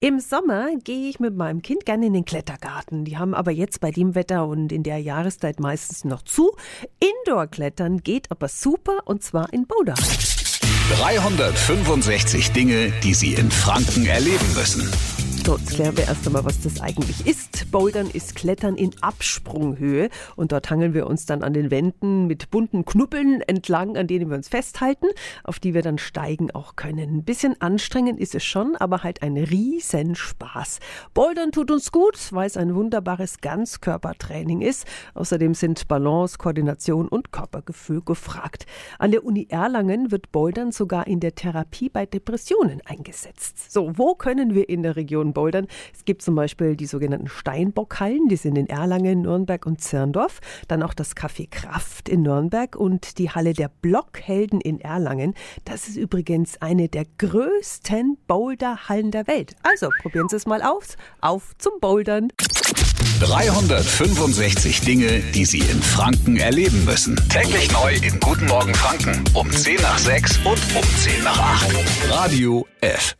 Im Sommer gehe ich mit meinem Kind gerne in den Klettergarten. Die haben aber jetzt bei dem Wetter und in der Jahreszeit meistens noch zu. Indoor-Klettern geht aber super und zwar in Boulder. 365 Dinge, die Sie in Franken erleben müssen. So, jetzt klären wir erst einmal, was das eigentlich ist. Bouldern ist Klettern in Absprunghöhe und dort hangeln wir uns dann an den Wänden mit bunten Knuppeln entlang, an denen wir uns festhalten, auf die wir dann steigen auch können. Ein bisschen anstrengend ist es schon, aber halt ein Riesenspaß. Bouldern tut uns gut, weil es ein wunderbares Ganzkörpertraining ist. Außerdem sind Balance, Koordination und Körpergefühl gefragt. An der Uni Erlangen wird Bouldern sogar in der Therapie bei Depressionen eingesetzt. So, wo können wir in der Region Bouldern. Es gibt zum Beispiel die sogenannten Steinbockhallen, die sind in Erlangen, Nürnberg und Zirndorf. Dann auch das Café Kraft in Nürnberg und die Halle der Blockhelden in Erlangen. Das ist übrigens eine der größten Boulderhallen der Welt. Also probieren Sie es mal aus. Auf zum Bouldern. 365 Dinge, die Sie in Franken erleben müssen. Täglich neu in Guten Morgen Franken um 10 nach 6 und um 10 nach 8. Radio F.